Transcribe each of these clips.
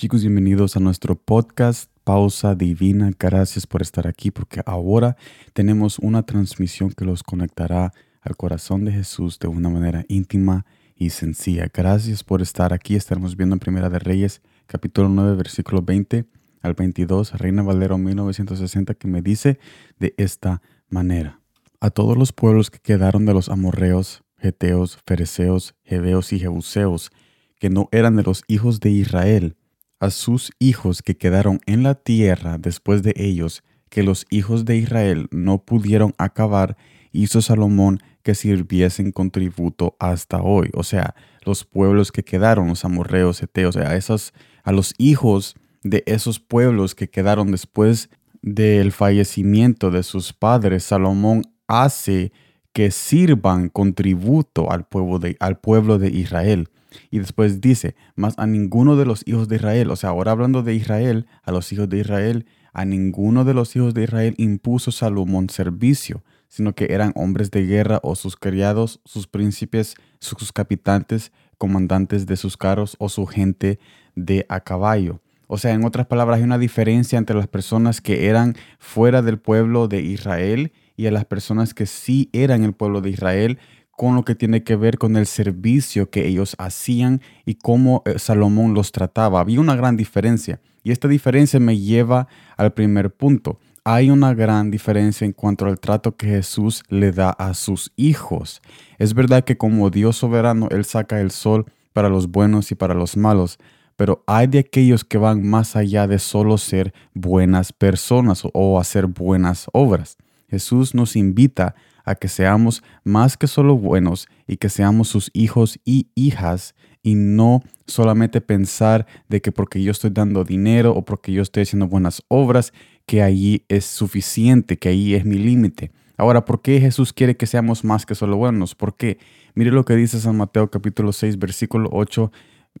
Chicos, bienvenidos a nuestro podcast Pausa Divina. Gracias por estar aquí porque ahora tenemos una transmisión que los conectará al corazón de Jesús de una manera íntima y sencilla. Gracias por estar aquí. Estaremos viendo en Primera de Reyes, capítulo 9, versículo 20 al 22, Reina Valero 1960, que me dice de esta manera. A todos los pueblos que quedaron de los amorreos, geteos, fereceos, heveos y jebuseos, que no eran de los hijos de Israel, a sus hijos que quedaron en la tierra después de ellos, que los hijos de Israel no pudieron acabar, hizo Salomón que sirviesen con tributo hasta hoy. O sea, los pueblos que quedaron, los amorreos, eteos, a, esos, a los hijos de esos pueblos que quedaron después del fallecimiento de sus padres, Salomón hace que sirvan con tributo al pueblo de, al pueblo de Israel. Y después dice, más a ninguno de los hijos de Israel, o sea, ahora hablando de Israel, a los hijos de Israel, a ninguno de los hijos de Israel impuso Salomón servicio, sino que eran hombres de guerra o sus criados, sus príncipes, sus capitantes, comandantes de sus carros o su gente de a caballo. O sea, en otras palabras, hay una diferencia entre las personas que eran fuera del pueblo de Israel y a las personas que sí eran el pueblo de Israel, con lo que tiene que ver con el servicio que ellos hacían y cómo eh, Salomón los trataba. Había una gran diferencia y esta diferencia me lleva al primer punto. Hay una gran diferencia en cuanto al trato que Jesús le da a sus hijos. Es verdad que como Dios soberano, Él saca el sol para los buenos y para los malos, pero hay de aquellos que van más allá de solo ser buenas personas o hacer buenas obras. Jesús nos invita a que seamos más que solo buenos y que seamos sus hijos y hijas y no solamente pensar de que porque yo estoy dando dinero o porque yo estoy haciendo buenas obras, que ahí es suficiente, que ahí es mi límite. Ahora, ¿por qué Jesús quiere que seamos más que solo buenos? ¿Por qué? Mire lo que dice San Mateo capítulo 6, versículo 8,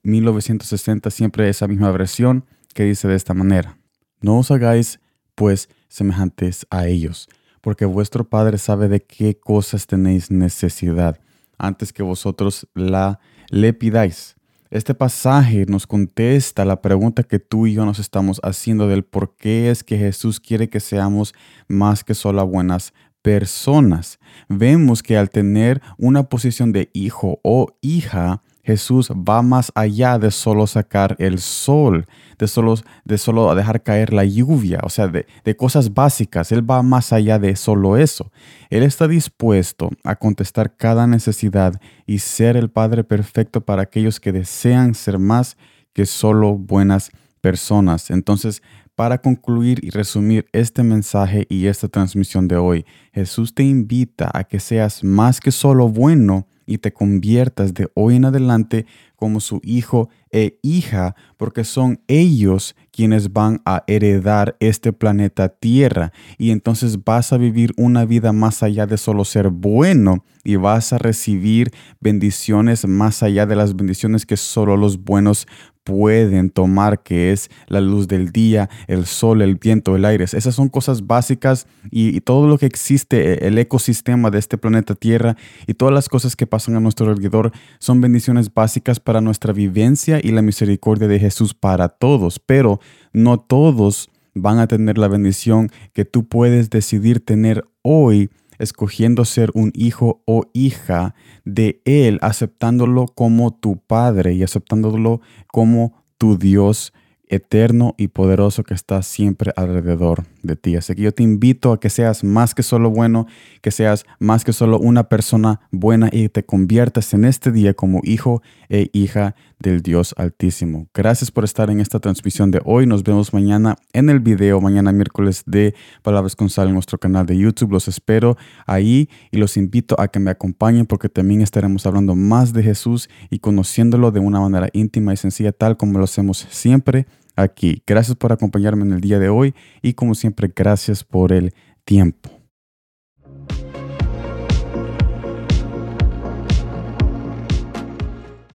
1960, siempre esa misma versión que dice de esta manera. No os hagáis, pues, semejantes a ellos porque vuestro Padre sabe de qué cosas tenéis necesidad antes que vosotros la le pidáis. Este pasaje nos contesta la pregunta que tú y yo nos estamos haciendo del por qué es que Jesús quiere que seamos más que solo buenas personas. Vemos que al tener una posición de hijo o hija, Jesús va más allá de solo sacar el sol, de solo, de solo dejar caer la lluvia, o sea, de, de, cosas básicas. Él va más allá de solo eso. Él está dispuesto a contestar cada necesidad y ser el Padre perfecto para aquellos que desean ser más que solo buenas personas. Entonces, para concluir y resumir este mensaje y esta transmisión de hoy, Jesús te invita a que seas más que solo bueno, y te conviertas de hoy en adelante como su hijo e hija, porque son ellos quienes van a heredar este planeta Tierra. Y entonces vas a vivir una vida más allá de solo ser bueno y vas a recibir bendiciones más allá de las bendiciones que solo los buenos pueden tomar, que es la luz del día, el sol, el viento, el aire. Esas son cosas básicas y, todo lo que existe, el ecosistema de este planeta Tierra y todas las cosas que pasan a nuestro alrededor son bendiciones básicas para nuestra vivencia y la misericordia de Jesús para todos, pero no todos van a tener la bendición que tú puedes decidir tener hoy escogiendo ser un hijo o hija de Él, aceptándolo como tu Padre y aceptándolo como tu Dios eterno y poderoso que está siempre alrededor de ti. Así que yo te invito a que seas más que solo bueno, que seas más que solo una persona buena y te conviertas en este día como hijo e hija del Dios Altísimo. Gracias por estar en esta transmisión de hoy. Nos vemos mañana en el video, mañana miércoles de Palabras con Sal en nuestro canal de YouTube. Los espero ahí y los invito a que me acompañen porque también estaremos hablando más de Jesús y conociéndolo de una manera íntima y sencilla, tal como lo hacemos siempre aquí. Gracias por acompañarme en el día de hoy y como siempre, gracias por el tiempo.